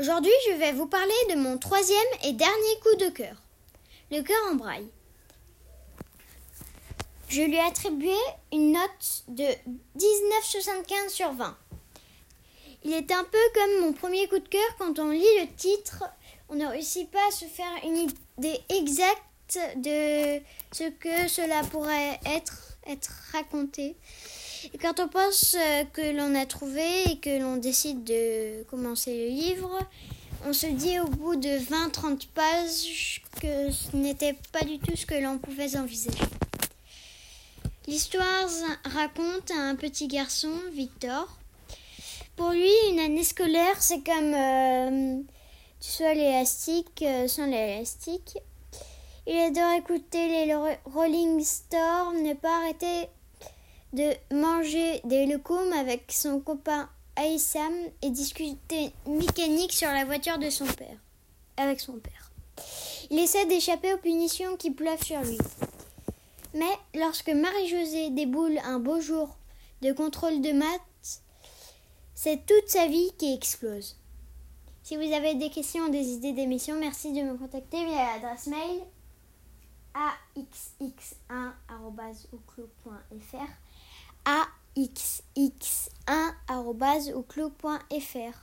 Aujourd'hui, je vais vous parler de mon troisième et dernier coup de cœur, le cœur en braille. Je lui ai attribué une note de 19,75 sur 20. Il est un peu comme mon premier coup de cœur quand on lit le titre, on ne réussit pas à se faire une idée exacte de ce que cela pourrait être, être raconté. Et quand on pense euh, que l'on a trouvé et que l'on décide de commencer le livre, on se dit au bout de 20-30 pages que ce n'était pas du tout ce que l'on pouvait envisager. L'histoire raconte un petit garçon, Victor. Pour lui, une année scolaire, c'est comme euh, du sol euh, sans l'élastique. Il adore écouter les Rolling Stones, ne pas arrêter de manger des lecums avec son copain Aïssam et discuter mécanique sur la voiture de son père, avec son père. Il essaie d'échapper aux punitions qui pleuvent sur lui. Mais lorsque Marie-Josée déboule un beau jour de contrôle de maths, c'est toute sa vie qui explose. Si vous avez des questions ou des idées d'émission, merci de me contacter via l'adresse mail axx1.fr axx1.fr